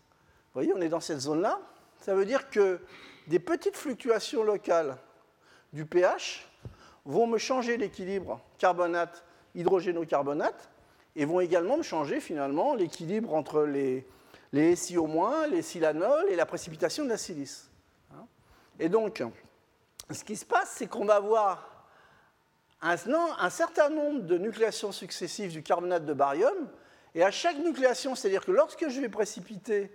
Vous voyez, on est dans cette zone-là. Ça veut dire que des petites fluctuations locales du pH vont me changer l'équilibre carbonate hydrogénocarbonate et vont également me changer finalement l'équilibre entre les, les SiO-, les silanols et la précipitation de la silice. Et donc, ce qui se passe, c'est qu'on va avoir un, certain nombre de nucléations successives du carbonate de barium, et à chaque nucléation, c'est-à-dire que lorsque je vais précipiter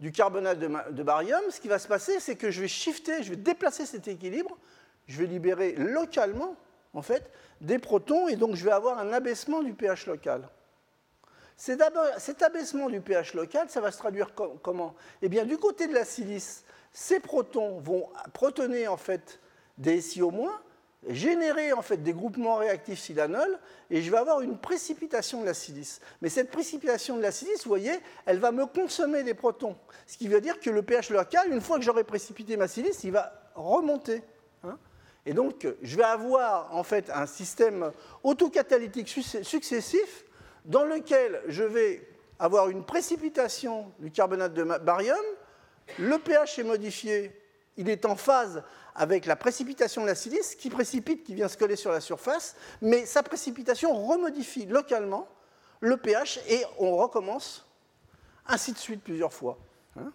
du carbonate de, barium, ce qui va se passer, c'est que je vais shifter, je vais déplacer cet équilibre, je vais libérer localement, en fait, des protons, et donc je vais avoir un abaissement du pH local. Cet abaissement du pH local, ça va se traduire comment? Eh bien, du côté de la silice, ces protons vont protoner en fait des SiO-, générer en fait des groupements réactifs silanol et je vais avoir une précipitation de la silice. Mais cette précipitation de la silice, vous voyez, elle va me consommer des protons. Ce qui veut dire que le pH local, une fois que j'aurai précipité ma silice, il va remonter. Hein. et donc, je vais avoir en fait un système autocatalytique successif dans lequel je vais avoir une précipitation du carbonate de barium, le pH est modifié, il est en phase avec la précipitation de la silice qui précipite, qui vient se coller sur la surface, mais sa précipitation remodifie localement le pH et on recommence ainsi de suite plusieurs fois. Hein.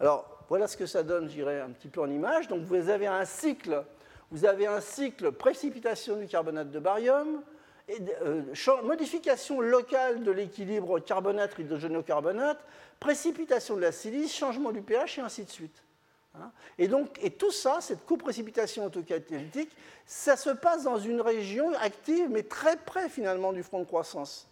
Alors voilà ce que ça donne, j'irai un petit peu en image. Donc vous avez un cycle, vous avez un cycle précipitation du carbonate de barium, euh, modification locale de l'équilibre carbonate-hydrogénocarbonate, précipitation de la silice, changement du pH et ainsi de suite. Hein. Et donc, et tout ça, cette coprécipitation autocatalytique, ça se passe dans une région active, mais très près finalement du front de croissance.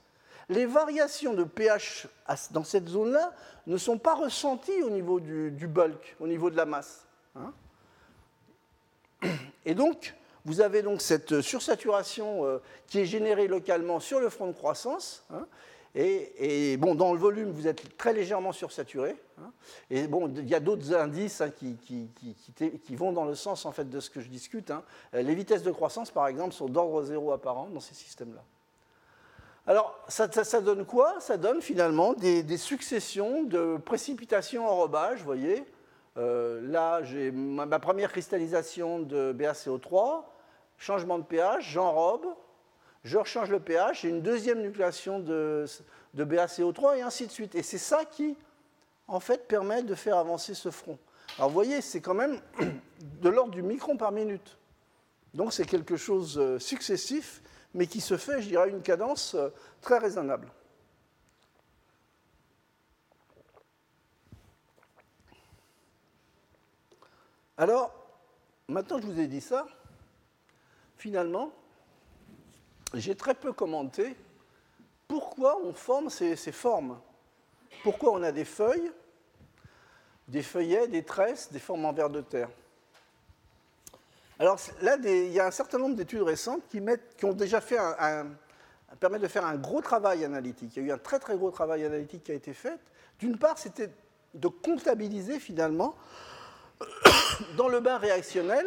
Les variations de pH dans cette zone-là ne sont pas ressenties au niveau du, bulk, au niveau de la masse. Hein. Et donc, vous avez donc cette sursaturation euh, qui est générée localement sur le front de croissance. Hein. Et, bon, dans le volume, vous êtes très légèrement sursaturé. Hein. Et bon, il y a d'autres indices hein, qui, vont dans le sens en fait, de ce que je discute. Hein. Les vitesses de croissance, par exemple, sont d'ordre zéro apparent dans ces systèmes-là. Alors, ça, donne quoi? Ça donne finalement des, successions de précipitations enrobage, vous voyez. Euh, là, j'ai ma, première cristallisation de BaCO3, changement de pH, j'enrobe, je rechange le pH, j'ai une deuxième nucléation de, BaCO3 et ainsi de suite. Et c'est ça qui, en fait, permet de faire avancer ce front. Alors vous voyez, c'est quand même de l'ordre du micron par minute. Donc c'est quelque chose euh, successif, mais qui se fait, je dirais, à une cadence euh, très raisonnable. Alors, maintenant que je vous ai dit ça, finalement, j'ai très peu commenté pourquoi on forme ces, formes. Pourquoi on a des feuilles, des feuillets, des tresses, des formes en verre de terre. Alors là, il y a un certain nombre d'études récentes qui, ont déjà fait un, permettent de faire un gros travail analytique. Il y a eu un très très gros travail analytique qui a été fait. D'une part, c'était de comptabiliser finalement dans le bain réactionnel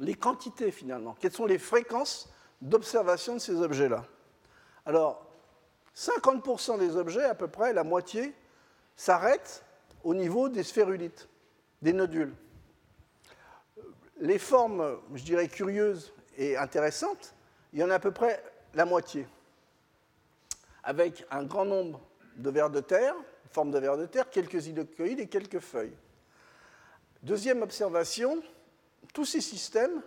les quantités finalement. Quelles sont les fréquences d'observation de ces objets-là. Alors, 50% des objets, à peu près la moitié, s'arrêtent au niveau des sphérulites, des nodules. Les formes, je dirais, curieuses et intéressantes, il y en a à peu près la moitié, avec un grand nombre de vers de terre, formes de vers de terre, quelques idocoïdes et quelques feuilles. Deuxième observation, tous ces systèmes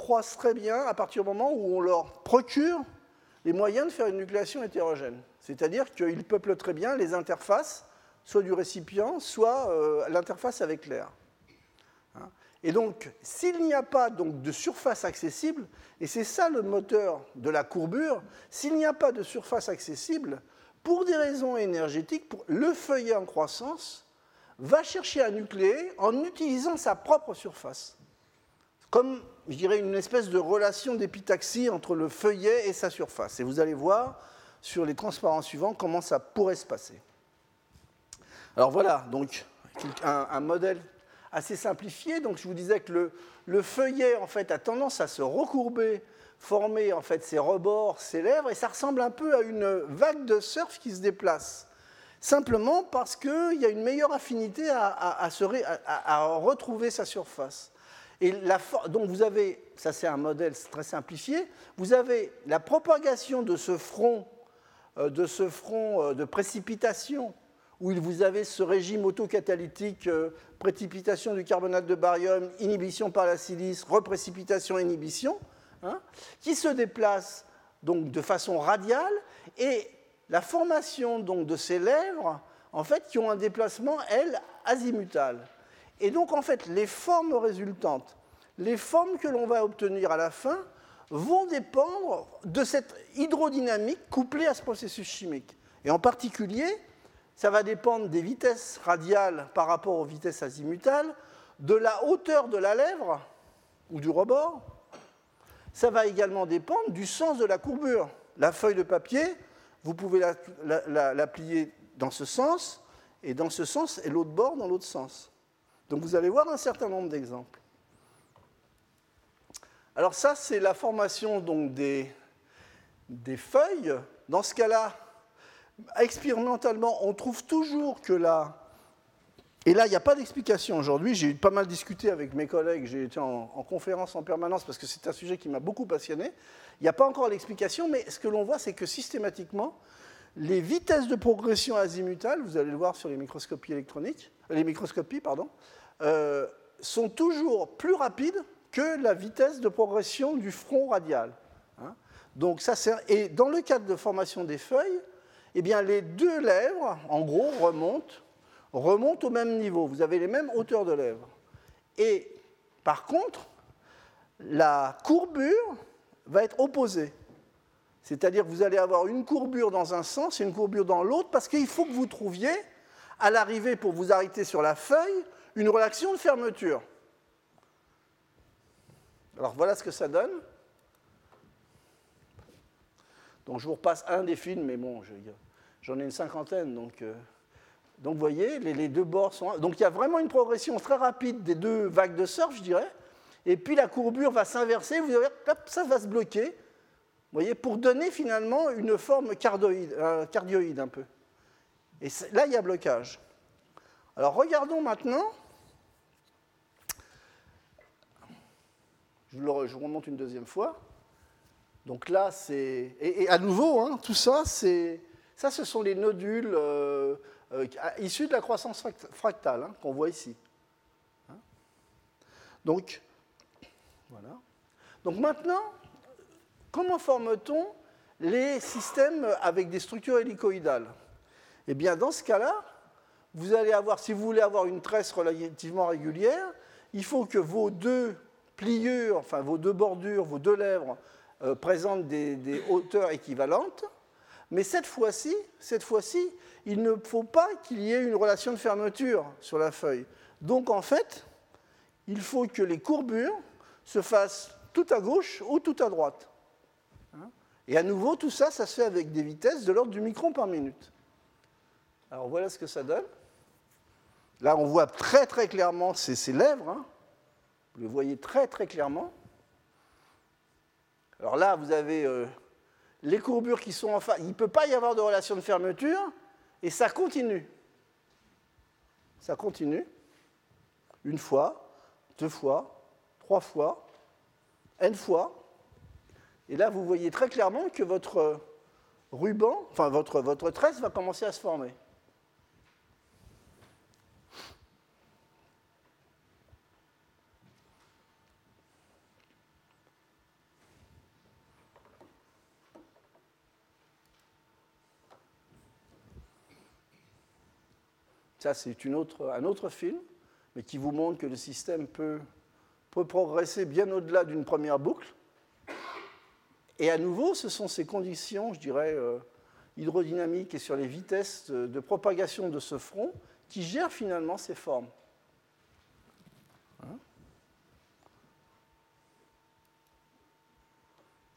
croissent très bien à partir du moment où on leur procure les moyens de faire une nucléation hétérogène. C'est-à-dire qu'ils peuplent très bien les interfaces, soit du récipient, soit euh, l'interface avec l'air. Hein. et donc, s'il n'y a pas donc, de surface accessible, et c'est ça le moteur de la courbure, s'il n'y a pas de surface accessible, pour des raisons énergétiques, le feuillet en croissance va chercher à nucléer en utilisant sa propre surface comme, je dirais, une espèce de relation d'épitaxie entre le feuillet et sa surface. Et vous allez voir sur les transparents suivants comment ça pourrait se passer. Alors voilà, donc un, modèle assez simplifié. Donc je vous disais que le, feuillet en fait a tendance à se recourber, former en fait ses rebords, ses lèvres, et ça ressemble un peu à une vague de surf qui se déplace. Simplement parce qu'il y a une meilleure affinité à retrouver sa surface. Et donc vous avez, ça c'est un modèle très simplifié, vous avez la propagation de ce front, euh, euh, de précipitation où vous avez ce régime autocatalytique, euh, précipitation du carbonate de barium, inhibition par la silice, reprécipitation, inhibition, hein, qui se déplace donc de façon radiale, et la formation donc de ces lèvres en fait, qui ont un déplacement, elles, azimutal. Et donc, en fait, les formes résultantes, les formes que l'on va obtenir à la fin, vont dépendre de cette hydrodynamique couplée à ce processus chimique. Et en particulier, ça va dépendre des vitesses radiales par rapport aux vitesses azimutales, de la hauteur de la lèvre ou du rebord. Ça va également dépendre du sens de la courbure. La feuille de papier, vous pouvez la, plier dans ce sens, et dans ce sens, et l'autre bord dans l'autre sens. Donc vous allez voir un certain nombre d'exemples. Alors ça, c'est la formation donc, des, feuilles. Dans ce cas-là, expérimentalement, on trouve toujours que la... Et là, il n'y a pas d'explication aujourd'hui. J'ai pas mal discuté avec mes collègues. J'ai été en, conférence en permanence parce que c'est un sujet qui m'a beaucoup passionné. Il n'y a pas encore l'explication, mais ce que l'on voit, c'est que systématiquement, les vitesses de progression azimutales, vous allez le voir sur les microscopies électroniques, les microscopies, pardon, euh, sont toujours plus rapides que la vitesse de progression du front radial. Hein. Donc ça, et dans le cadre de formation des feuilles, eh bien, les deux lèvres, en gros, remontent, remontent au même niveau. Vous avez les mêmes hauteurs de lèvres. Et par contre, la courbure va être opposée. C'est-à-dire que vous allez avoir une courbure dans un sens et une courbure dans l'autre parce qu'il faut que vous trouviez, à l'arrivée, pour vous arrêter sur la feuille, une relation de fermeture. Alors voilà ce que ça donne. Donc je vous repasse un des films, mais bon, j'en ai une cinquantaine. Donc, euh, donc vous voyez, les, deux bords sont... Donc il y a vraiment une progression très rapide des deux vagues de surf, je dirais. Et puis la courbure va s'inverser, vous hop, ça va se bloquer. Vous voyez, pour donner finalement une forme cardioïde un peu. Et là, il y a blocage. Alors regardons maintenant Je, vous remonte une deuxième fois. Donc là, c'est. Et, à nouveau, hein, tout ça, c'est. Ça, ce sont les nodules euh, euh, issus de la croissance fractale hein, qu'on voit ici. Hein? Donc, voilà. Donc maintenant, comment forme-t-on les systèmes avec des structures hélicoïdales? Eh bien, dans ce cas-là, vous allez avoir, si vous voulez avoir une tresse relativement régulière, il faut que vos deux pliures, enfin vos deux bordures, vos deux lèvres euh, présentent des, hauteurs équivalentes, mais cette fois-ci, il ne faut pas qu'il y ait une relation de fermeture sur la feuille. Donc en fait, il faut que les courbures se fassent tout à gauche ou tout à droite. Et à nouveau, tout ça, ça se fait avec des vitesses de l'ordre du micron par minute. Alors voilà ce que ça donne. Là, on voit très très clairement ces, lèvres. Hein. Vous le voyez très très clairement. Alors là, vous avez euh, les courbures qui sont en face. Il ne peut pas y avoir de relation de fermeture, et ça continue. Ça continue. Une fois, deux fois, trois fois, n fois. Et là, vous voyez très clairement que votre ruban, enfin votre, votre tresse va commencer à se former. Ça, c'est un autre film, mais qui vous montre que le système peut, progresser bien au-delà d'une première boucle. Et à nouveau, ce sont ces conditions, je dirais, euh, hydrodynamiques et sur les vitesses de propagation de ce front qui gèrent finalement ces formes.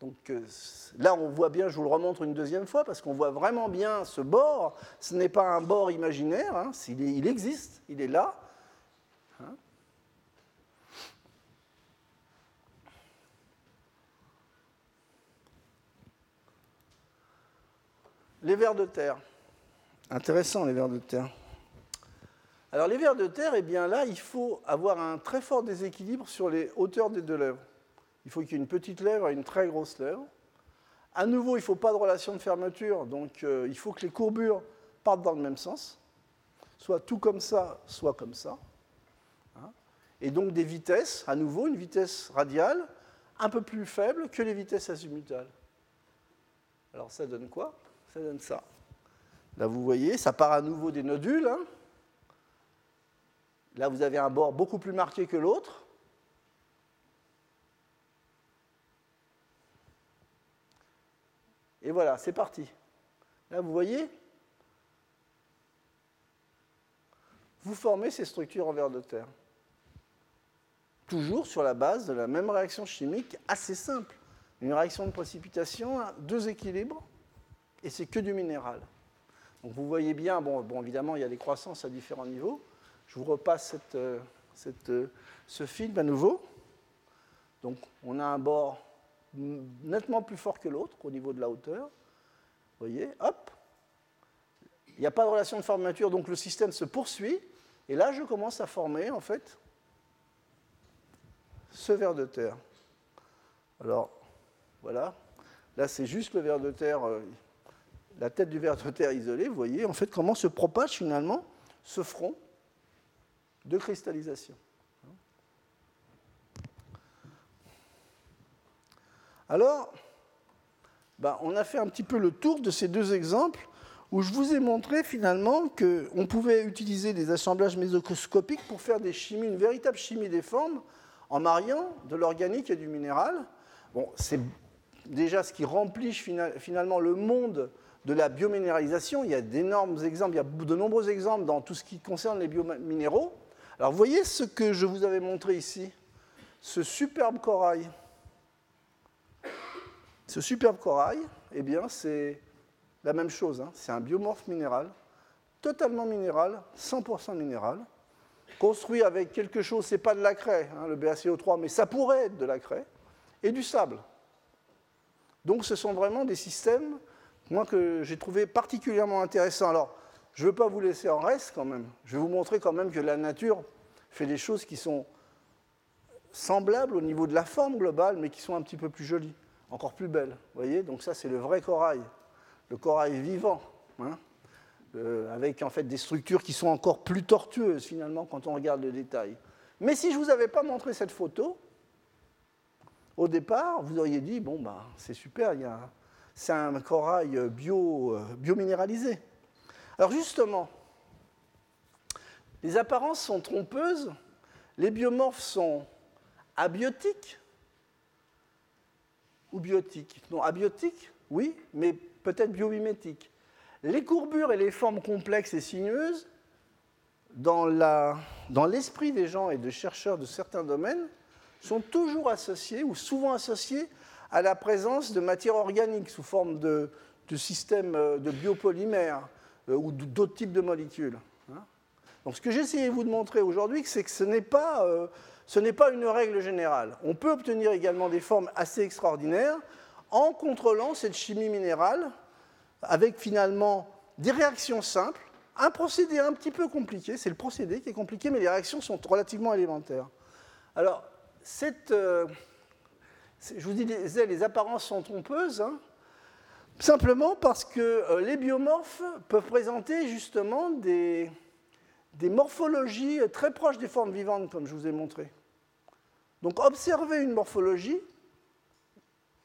Donc euh, là, on voit bien, je vous le remontre une deuxième fois, parce qu'on voit vraiment bien ce bord. Ce n'est pas un bord imaginaire, hein, il, existe, il est là. Hein. Les vers de terre. Intéressant, les vers de terre. Alors, les vers de terre, eh bien là, il faut avoir un très fort déséquilibre sur les hauteurs des deux lèvres. Il faut qu'il y ait une petite lèvre et une très grosse lèvre. À nouveau, il ne faut pas de relation de fermeture, donc euh, il faut que les courbures partent dans le même sens, soit tout comme ça, soit comme ça. Hein. et donc des vitesses, à nouveau, une vitesse radiale un peu plus faible que les vitesses azimutales. Alors ça donne quoi? Ça donne ça. Là, vous voyez, ça part à nouveau des nodules. Hein. Là, vous avez un bord beaucoup plus marqué que l'autre. Et voilà, c'est parti. Là, vous voyez Vous formez ces structures en verre de terre. Toujours sur la base de la même réaction chimique assez simple. Une réaction de précipitation, deux équilibres, et c'est que du minéral. Donc vous voyez bien, bon, bon, évidemment, il y a des croissances à différents niveaux. Je vous repasse euh, euh, ce film à nouveau. Donc on a un bord nettement plus fort que l'autre au niveau de la hauteur. Vous voyez, hop. Il n'y a pas de relation de formature, donc le système se poursuit. Et là, je commence à former, en fait, ce ver de terre. Alors, voilà. Là, c'est juste le ver de terre, euh, la tête du ver de terre isolé. Vous voyez, en fait, comment se propage finalement ce front de cristallisation. Alors, ben, on a fait un petit peu le tour de ces deux exemples où je vous ai montré finalement qu'on pouvait utiliser des assemblages mésoscopiques pour faire des chimies, une véritable chimie des formes en mariant de l'organique et du minéral. C'est déjà ce qui remplit finalement le monde de la biominéralisation. Il y a d'énormes exemples, il y a de nombreux exemples dans tout ce qui concerne les biominéraux. Alors voyez ce que je vous avais montré ici, ce superbe corail. Ce superbe corail, eh bien, c'est la même chose. Hein. C'est un biomorphe minéral, totalement minéral, 100% minéral, construit avec quelque chose, c'est pas de la craie, hein, le BaCO3, mais ça pourrait être de la craie, et du sable. Donc ce sont vraiment des systèmes, moi, que j'ai trouvé particulièrement intéressants. Alors, je ne veux pas vous laisser en reste quand même. Je vais vous montrer quand même que la nature fait des choses qui sont semblables au niveau de la forme globale, mais qui sont un petit peu plus jolies, encore plus belles. Vous voyez Donc ça, c'est le vrai corail, le corail vivant, hein, euh, avec en fait des structures qui sont encore plus tortueuses finalement quand on regarde le détail. Mais si je ne vous avais pas montré cette photo, au départ, vous auriez dit, bon, bah, c'est super, c'est un corail bio, euh, biominéralisé. Alors justement, les apparences sont trompeuses, les biomorphes sont abiotiques ou biotiques Non, abiotiques, oui, mais peut-être biomimétiques. Les courbures et les formes complexes et sinueuses, dans l'esprit des gens et des chercheurs de certains domaines, sont toujours associées ou souvent associées à la présence de matière organique sous forme de, de systèmes euh, de biopolymères, euh, ou d'autres types de molécules. Hein. Donc ce que essayé de vous montrer aujourd'hui, c'est que ce n'est pas, euh, pas une règle générale. On peut obtenir également des formes assez extraordinaires en contrôlant cette chimie minérale avec finalement des réactions simples, un procédé un petit peu compliqué, c'est le procédé qui est compliqué, mais les réactions sont relativement élémentaires. Alors, cette, euh, je vous disais, les apparences sont trompeuses. Hein. Simplement parce que euh, les biomorphes peuvent présenter justement des, morphologies très proches des formes vivantes, comme je vous ai montré. Donc observer une morphologie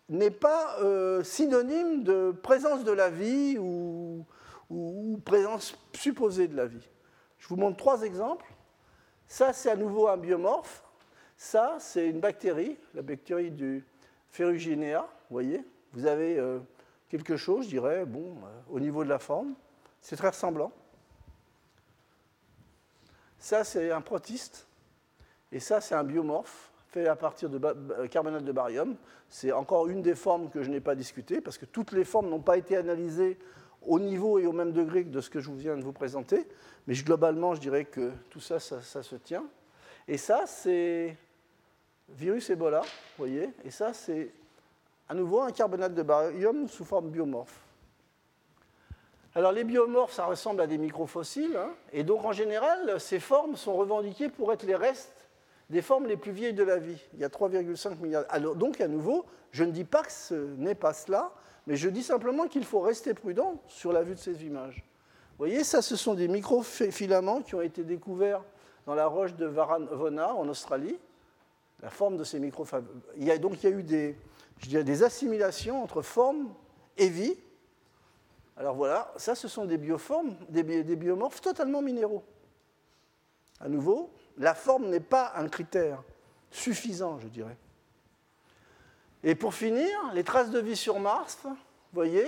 n'est pas euh, synonyme de présence de la vie ou, présence supposée de la vie. Je vous montre trois exemples. Ça, c'est à nouveau un biomorphe. Ça, c'est une bactérie, la bactérie du Ferruginea. Vous voyez, vous avez euh, quelque chose, je dirais, bon, euh, au niveau de la forme. C'est très ressemblant. Ça, c'est un protiste. Et ça, c'est un biomorphe fait à partir de euh, carbonate de barium. C'est encore une des formes que je n'ai pas discutées, parce que toutes les formes n'ont pas été analysées au niveau et au même degré de ce que je viens de vous présenter. Mais globalement, je dirais que tout ça, ça, ça se tient. Et ça, c'est virus Ebola, vous voyez. Et ça, c'est à nouveau un carbonate de barium sous forme biomorphe. Alors les biomorphes, ça ressemble à des microfossiles, hein, et donc en général, ces formes sont revendiquées pour être les restes des formes les plus vieilles de la vie. Il y a 3,5 milliards. Alors, donc à nouveau, je ne dis pas que ce n'est pas cela, mais je dis simplement qu'il faut rester prudent sur la vue de ces images. Vous voyez, ça, ce sont des microfilaments qui ont été découverts dans la roche de Varanvona en Australie. La forme de ces microfilaments. Il y a donc il y a eu des, des assimilations entre forme et vie. Alors voilà, ça ce sont des bioformes, des, biomorphes totalement minéraux. À nouveau, la forme n'est pas un critère suffisant, je dirais. Et pour finir, les traces de vie sur Mars, vous voyez,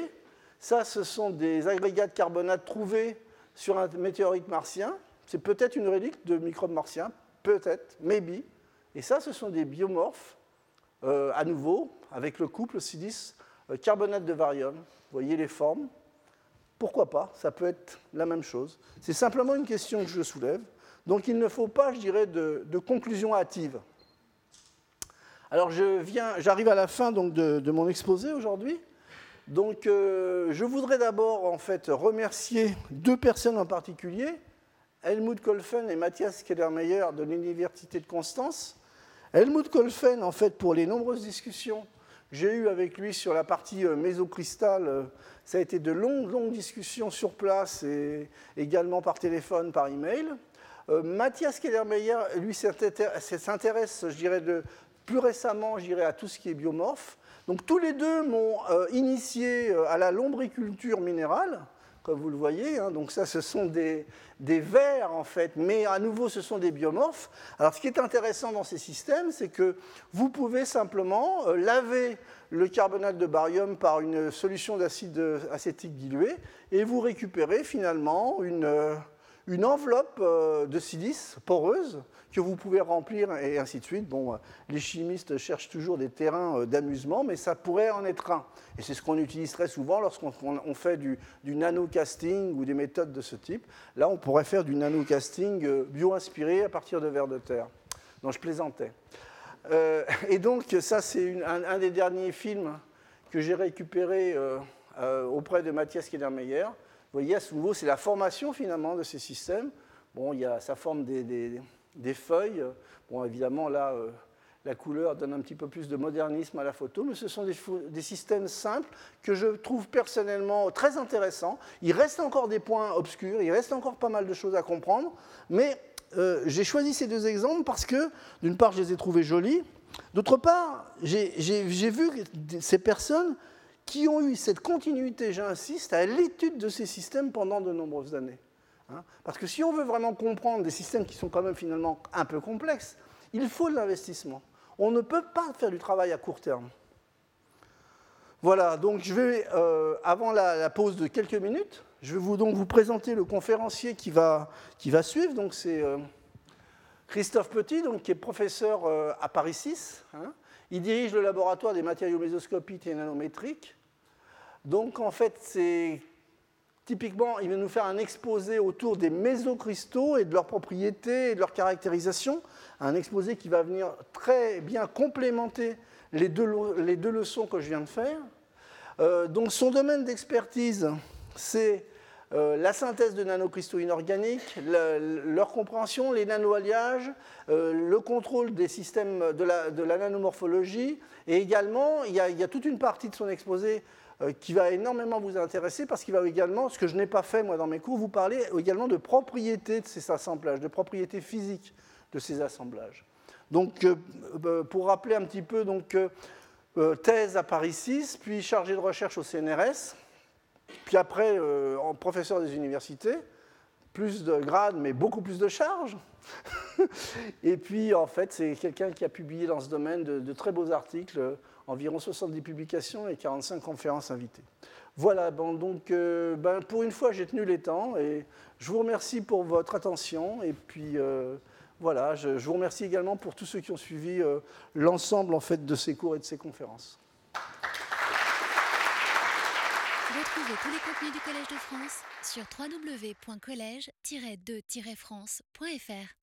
ça ce sont des agrégats de carbonate trouvés sur un météorite martien. C'est peut-être une relique de microbes martiens, peut-être, maybe. Et ça, ce sont des biomorphes, euh, à nouveau, avec le couple silice euh, carbonate de barium. Vous voyez les formes. Pourquoi pas Ça peut être la même chose. C'est simplement une question que je soulève. Donc il ne faut pas, je dirais, de, conclusion hâtive. Alors j'arrive à la fin donc, de, mon exposé aujourd'hui. Donc euh, je voudrais d'abord en fait remercier deux personnes en particulier, Helmut Kolfen et Matthias Kellermeyer de l'Université de Constance. Helmut Kolfen, en fait, pour les nombreuses discussions j'ai eues avec lui sur la partie euh, mésocristal, euh, ça a été de longues, longues discussions sur place et également par téléphone, par email. Euh, Mathias Kellermeyer, lui, s'intéresse, je dirais, de, plus récemment, je dirais, à tout ce qui est biomorphe. Donc tous les deux m'ont initié à la lombriculture minérale, comme vous le voyez. Hein. donc ça, ce sont des, des vers, en fait, mais à nouveau, ce sont des biomorphes. Alors ce qui est intéressant dans ces systèmes, c'est que vous pouvez simplement laver le carbonate de barium par une solution d'acide acétique dilué et vous récupérez finalement une une enveloppe euh, de silice poreuse que vous pouvez remplir et ainsi de suite. Bon, euh, les chimistes cherchent toujours des terrains euh, d'amusement, mais ça pourrait en être un. Et c'est ce qu'on utilise très souvent lorsqu'on fait du, nano-casting ou des méthodes de ce type. Là, on pourrait faire du nano-casting bio-inspiré à partir de vers de terre. Donc, je plaisantais. et donc, ça, c'est un, des derniers films que j'ai récupéré auprès de Mathias Kellermeyer. Vous voyez, à ce nouveau, c'est la formation finalement de ces systèmes. Bon, il y a, ça forme des, feuilles. Bon, évidemment, là, euh, la couleur donne un petit peu plus de modernisme à la photo, mais ce sont des, systèmes simples que je trouve personnellement très intéressants. Il reste encore des points obscurs, il reste encore pas mal de choses à comprendre, mais euh, j'ai choisi ces deux exemples parce que, d'une part, je les ai trouvés jolis, d'autre part, j'ai vu ces personnes qui ont eu cette continuité, j'insiste, à l'étude de ces systèmes pendant de nombreuses années. Hein. Parce que si on veut vraiment comprendre des systèmes qui sont quand même finalement un peu complexes, il faut de l'investissement. On ne peut pas faire du travail à court terme. Voilà, donc je vais, euh, avant la, pause de quelques minutes, je vais vous, donc vous présenter le conférencier qui va, qui va suivre. Donc c'est euh, Christophe Petit, donc, qui est professeur euh, à Paris 6. Hein. Il dirige le laboratoire des matériaux mésoscopiques et nanométriques. Donc en fait, c'est typiquement, il va nous faire un exposé autour des mésocristaux et de leurs propriétés et de leurs caractérisations, un exposé qui va venir très bien complémenter les deux, leçons que je viens de faire. Euh, donc son domaine d'expertise, c'est euh, la synthèse de nanocristaux inorganiques, leur compréhension, les nanoalliages, euh, le contrôle des systèmes de la, nanomorphologie, et également, il y, a, toute une partie de son exposé qui va énormément vous intéresser parce qu'il va également, ce que je n'ai pas fait moi dans mes cours, vous parler également de propriétés de ces assemblages, de propriétés physiques de ces assemblages. Donc, euh, euh, pour rappeler un petit peu, donc, thèse à Paris 6, puis chargé de recherche au CNRS, puis après en professeur des universités, plus de grades, mais beaucoup plus de charges. Et puis, en fait, c'est quelqu'un qui a publié dans ce domaine de très beaux articles environ 70 publications et 45 conférences invitées. Voilà, bon, donc euh, ben, pour une fois j'ai tenu les temps et je vous remercie pour votre attention et puis euh, voilà, je, vous remercie également pour tous ceux qui ont suivi euh, l'ensemble en fait de ces cours et de ces conférences. Retrouvez tous les contenus du Collège de France sur www.colège-2-france.fr.